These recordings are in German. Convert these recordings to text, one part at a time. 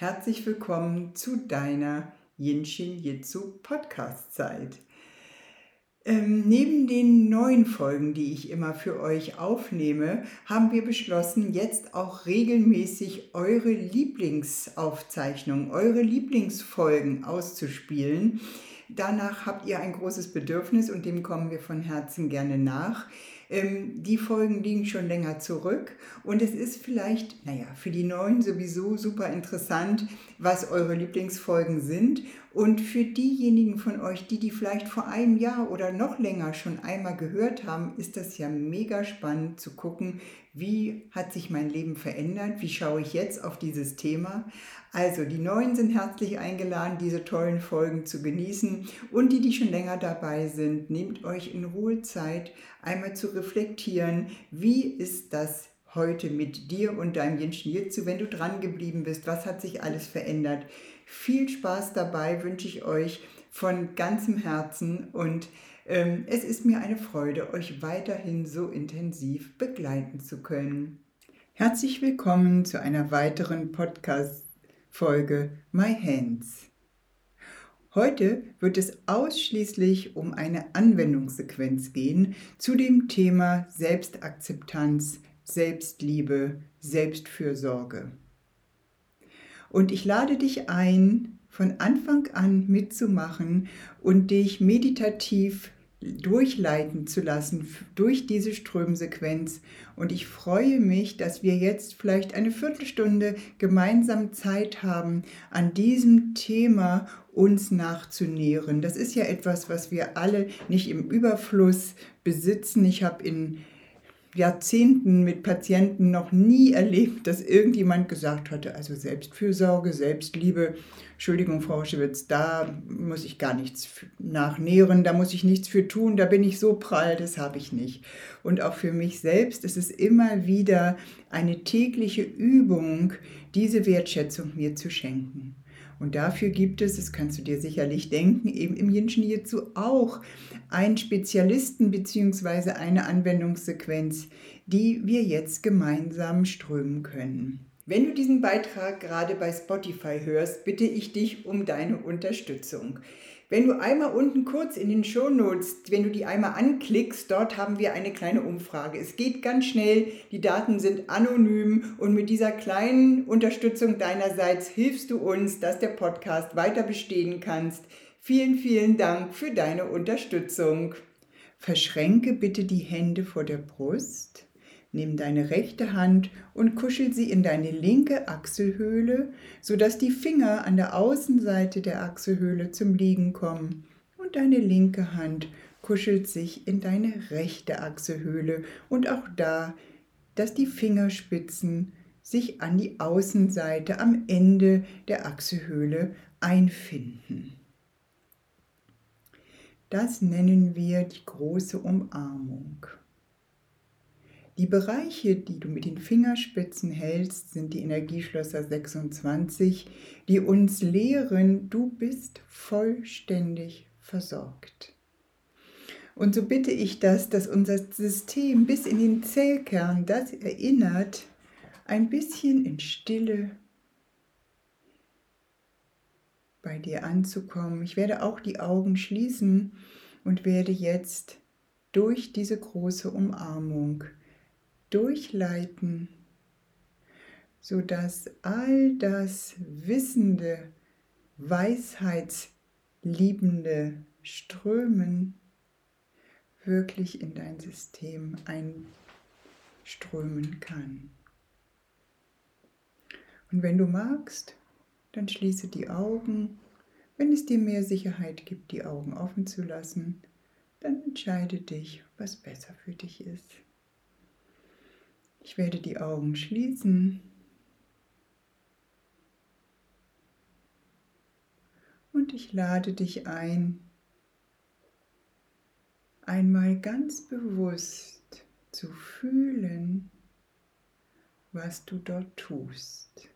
Herzlich willkommen zu deiner Yin-Shin Jitsu Podcast-Zeit. Ähm, neben den neuen Folgen, die ich immer für euch aufnehme, haben wir beschlossen, jetzt auch regelmäßig eure Lieblingsaufzeichnungen, eure Lieblingsfolgen auszuspielen. Danach habt ihr ein großes Bedürfnis und dem kommen wir von Herzen gerne nach. Ähm, die Folgen liegen schon länger zurück und es ist vielleicht, naja, für die Neuen sowieso super interessant, was eure Lieblingsfolgen sind. Und für diejenigen von euch, die die vielleicht vor einem Jahr oder noch länger schon einmal gehört haben, ist das ja mega spannend zu gucken, wie hat sich mein Leben verändert, wie schaue ich jetzt auf dieses Thema. Also die Neuen sind herzlich eingeladen, diese tollen Folgen zu genießen und die, die schon länger dabei sind, nehmt euch in Ruhe Zeit, einmal zu reflektieren, wie ist das heute mit dir und deinem Jenschen Jitsu, wenn du dran geblieben bist, was hat sich alles verändert. Viel Spaß dabei wünsche ich euch von ganzem Herzen und es ist mir eine Freude, euch weiterhin so intensiv begleiten zu können. Herzlich willkommen zu einer weiteren Podcast-Folge My Hands. Heute wird es ausschließlich um eine Anwendungssequenz gehen zu dem Thema Selbstakzeptanz, Selbstliebe, Selbstfürsorge. Und ich lade dich ein, von Anfang an mitzumachen und dich meditativ durchleiten zu lassen durch diese Strömsequenz. Und ich freue mich, dass wir jetzt vielleicht eine Viertelstunde gemeinsam Zeit haben, an diesem Thema uns nachzunähren. Das ist ja etwas, was wir alle nicht im Überfluss besitzen. Ich habe in Jahrzehnten mit Patienten noch nie erlebt, dass irgendjemand gesagt hatte, also Selbstfürsorge, Selbstliebe, Entschuldigung, Frau Schewitz, da muss ich gar nichts nachnähren, da muss ich nichts für tun, da bin ich so prall, das habe ich nicht. Und auch für mich selbst ist es immer wieder eine tägliche Übung, diese Wertschätzung mir zu schenken. Und dafür gibt es, das kannst du dir sicherlich denken, eben im Jinshin Jitsu auch einen Spezialisten bzw. eine Anwendungssequenz, die wir jetzt gemeinsam strömen können. Wenn du diesen Beitrag gerade bei Spotify hörst, bitte ich dich um deine Unterstützung. Wenn du einmal unten kurz in den Show Notes, wenn du die einmal anklickst, dort haben wir eine kleine Umfrage. Es geht ganz schnell, die Daten sind anonym und mit dieser kleinen Unterstützung deinerseits hilfst du uns, dass der Podcast weiter bestehen kannst. Vielen, vielen Dank für deine Unterstützung. Verschränke bitte die Hände vor der Brust. Nimm deine rechte Hand und kuschel sie in deine linke Achselhöhle, sodass die Finger an der Außenseite der Achselhöhle zum Liegen kommen. Und deine linke Hand kuschelt sich in deine rechte Achselhöhle und auch da, dass die Fingerspitzen sich an die Außenseite am Ende der Achselhöhle einfinden. Das nennen wir die große Umarmung. Die Bereiche, die du mit den Fingerspitzen hältst, sind die Energieschlösser 26, die uns lehren, du bist vollständig versorgt. Und so bitte ich das, dass unser System bis in den Zellkern das erinnert, ein bisschen in Stille bei dir anzukommen. Ich werde auch die Augen schließen und werde jetzt durch diese große Umarmung durchleiten, sodass all das wissende, weisheitsliebende Strömen wirklich in dein System einströmen kann. Und wenn du magst, dann schließe die Augen. Wenn es dir mehr Sicherheit gibt, die Augen offen zu lassen, dann entscheide dich, was besser für dich ist. Ich werde die Augen schließen. Und ich lade dich ein, einmal ganz bewusst zu fühlen, was du dort tust.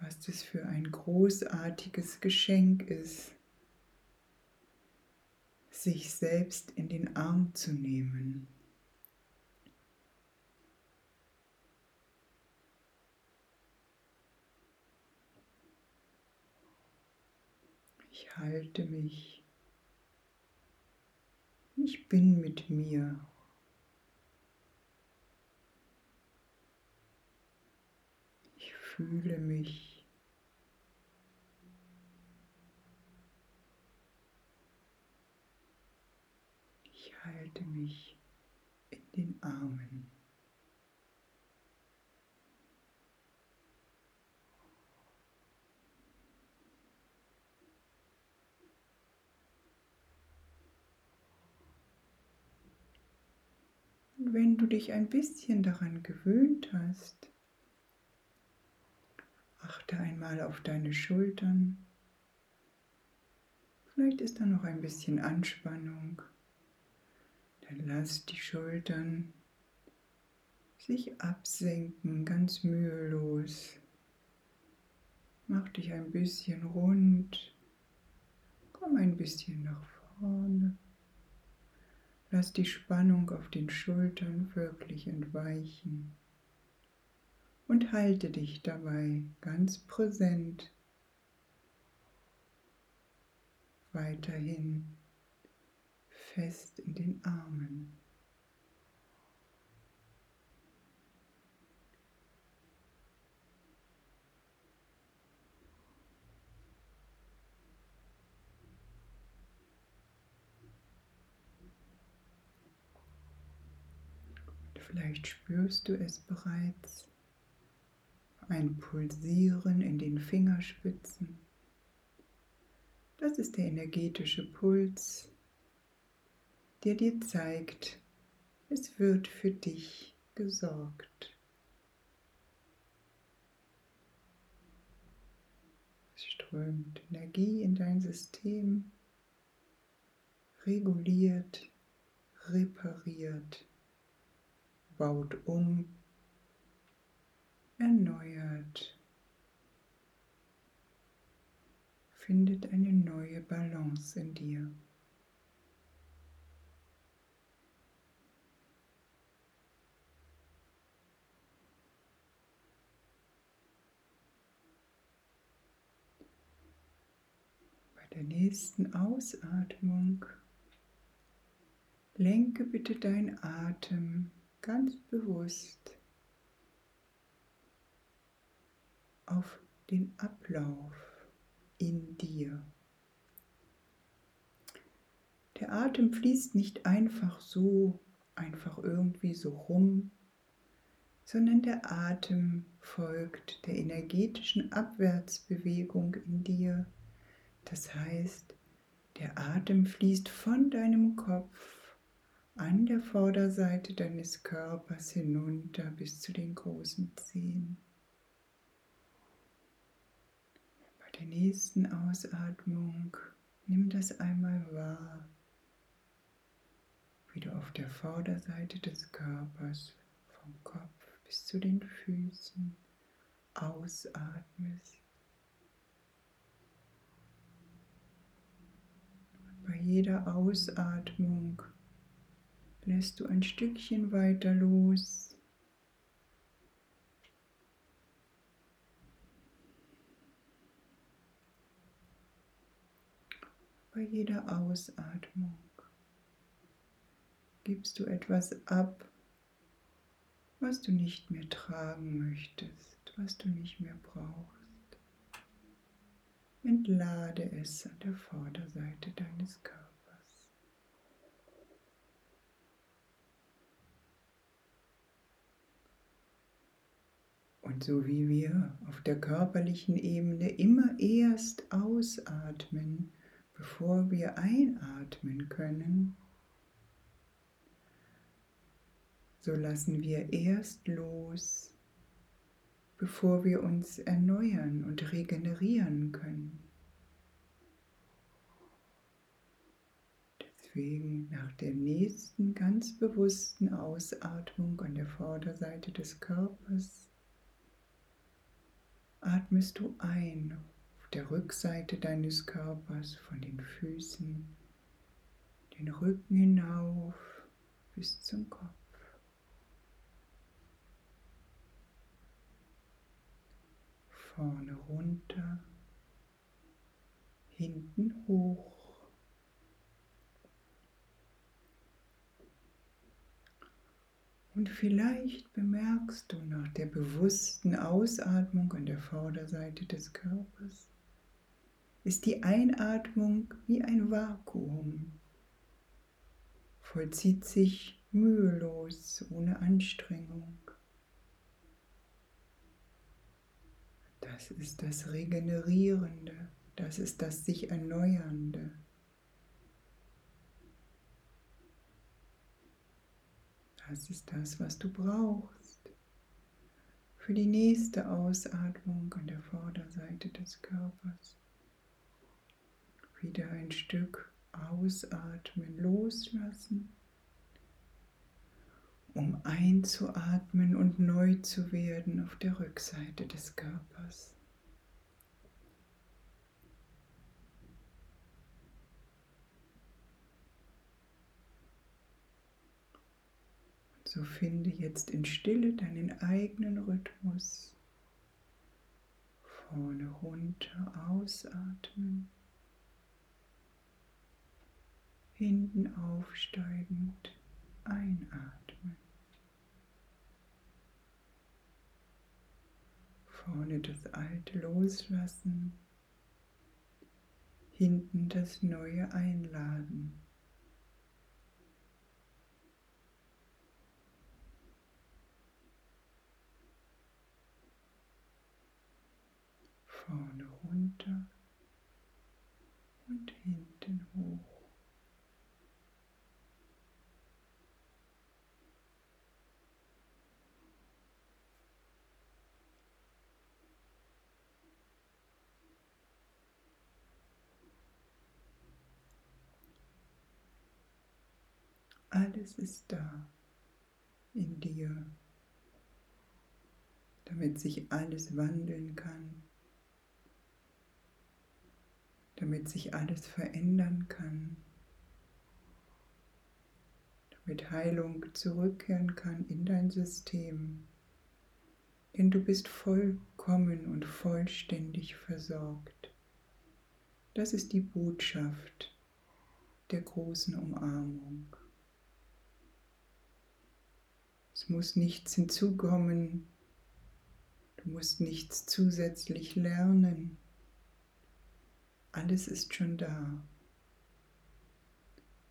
Was das für ein großartiges Geschenk ist, sich selbst in den Arm zu nehmen. Ich halte mich. Ich bin mit mir. Ich fühle mich. Ich halte mich in den Armen. Wenn du dich ein bisschen daran gewöhnt hast, achte einmal auf deine Schultern. Vielleicht ist da noch ein bisschen Anspannung. Dann lass die Schultern sich absenken, ganz mühelos. Mach dich ein bisschen rund. Komm ein bisschen nach vorne. Lass die Spannung auf den Schultern wirklich entweichen und halte dich dabei ganz präsent weiterhin fest in den Armen. Vielleicht spürst du es bereits, ein Pulsieren in den Fingerspitzen. Das ist der energetische Puls, der dir zeigt, es wird für dich gesorgt. Es strömt Energie in dein System, reguliert, repariert baut um, erneuert, findet eine neue Balance in dir. Bei der nächsten Ausatmung lenke bitte dein Atem ganz bewusst auf den Ablauf in dir. Der Atem fließt nicht einfach so, einfach irgendwie so rum, sondern der Atem folgt der energetischen Abwärtsbewegung in dir. Das heißt, der Atem fließt von deinem Kopf an der Vorderseite deines Körpers hinunter bis zu den großen Zehen. Bei der nächsten Ausatmung nimm das einmal wahr, wie du auf der Vorderseite des Körpers vom Kopf bis zu den Füßen ausatmest. bei jeder Ausatmung lässt du ein Stückchen weiter los. Bei jeder Ausatmung gibst du etwas ab, was du nicht mehr tragen möchtest, was du nicht mehr brauchst. Entlade es an der Vorderseite deines Körpers. Und so wie wir auf der körperlichen Ebene immer erst ausatmen, bevor wir einatmen können, so lassen wir erst los, bevor wir uns erneuern und regenerieren können. Deswegen nach der nächsten ganz bewussten Ausatmung an der Vorderseite des Körpers atmest du ein auf der Rückseite deines Körpers von den Füßen, den Rücken hinauf bis zum Kopf. Vorne runter, hinten hoch. Und vielleicht bemerkst du nach der bewussten Ausatmung an der Vorderseite des Körpers, ist die Einatmung wie ein Vakuum, vollzieht sich mühelos, ohne Anstrengung. Das ist das Regenerierende, das ist das sich Erneuernde. Das ist das, was du brauchst für die nächste Ausatmung an der Vorderseite des Körpers. Wieder ein Stück ausatmen, loslassen, um einzuatmen und neu zu werden auf der Rückseite des Körpers. So finde jetzt in Stille deinen eigenen Rhythmus. Vorne runter ausatmen. Hinten aufsteigend einatmen. Vorne das Alte loslassen. Hinten das Neue einladen. Vorne runter und hinten hoch. Alles ist da in dir, damit sich alles wandeln kann damit sich alles verändern kann, damit Heilung zurückkehren kann in dein System. Denn du bist vollkommen und vollständig versorgt. Das ist die Botschaft der großen Umarmung. Es muss nichts hinzukommen, du musst nichts zusätzlich lernen. Alles ist schon da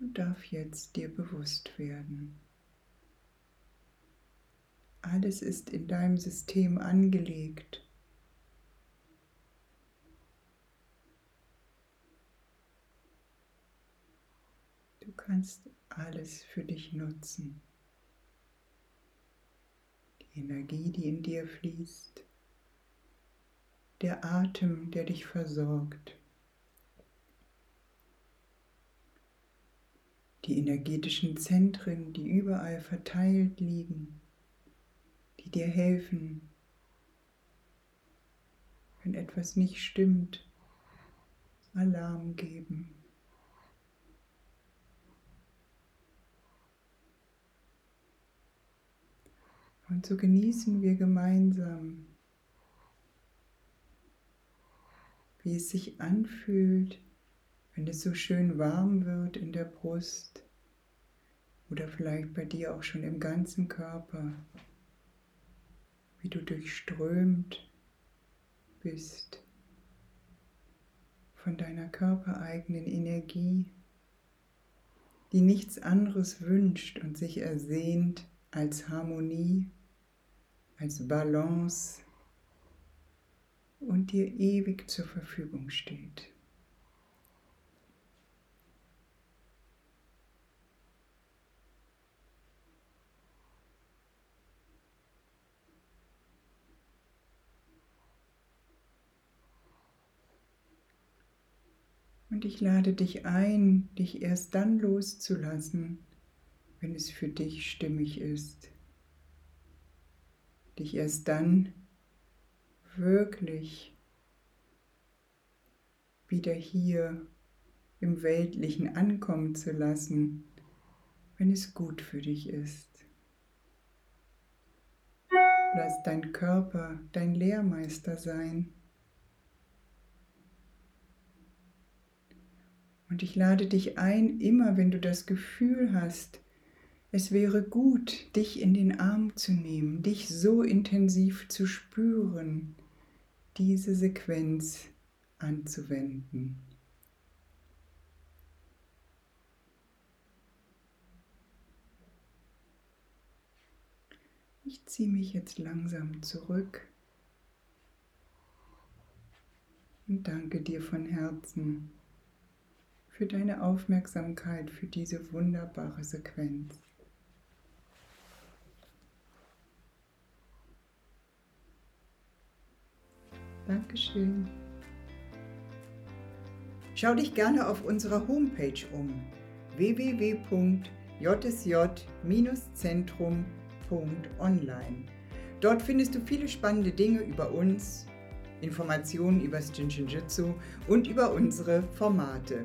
und darf jetzt dir bewusst werden. Alles ist in deinem System angelegt. Du kannst alles für dich nutzen. Die Energie, die in dir fließt, der Atem, der dich versorgt. Die energetischen Zentren, die überall verteilt liegen, die dir helfen, wenn etwas nicht stimmt, Alarm geben. Und so genießen wir gemeinsam, wie es sich anfühlt, wenn es so schön warm wird in der Brust oder vielleicht bei dir auch schon im ganzen Körper, wie du durchströmt bist von deiner körpereigenen Energie, die nichts anderes wünscht und sich ersehnt als Harmonie, als Balance und dir ewig zur Verfügung steht. Und ich lade dich ein, dich erst dann loszulassen, wenn es für dich stimmig ist. Dich erst dann wirklich wieder hier im Weltlichen ankommen zu lassen, wenn es gut für dich ist. Lass dein Körper dein Lehrmeister sein. Und ich lade dich ein, immer wenn du das Gefühl hast, es wäre gut, dich in den Arm zu nehmen, dich so intensiv zu spüren, diese Sequenz anzuwenden. Ich ziehe mich jetzt langsam zurück und danke dir von Herzen für deine Aufmerksamkeit für diese wunderbare Sequenz. Dankeschön. Schau dich gerne auf unserer Homepage um www.jsj-zentrum.online. Dort findest du viele spannende Dinge über uns, Informationen über das Jinshinjutsu und über unsere Formate.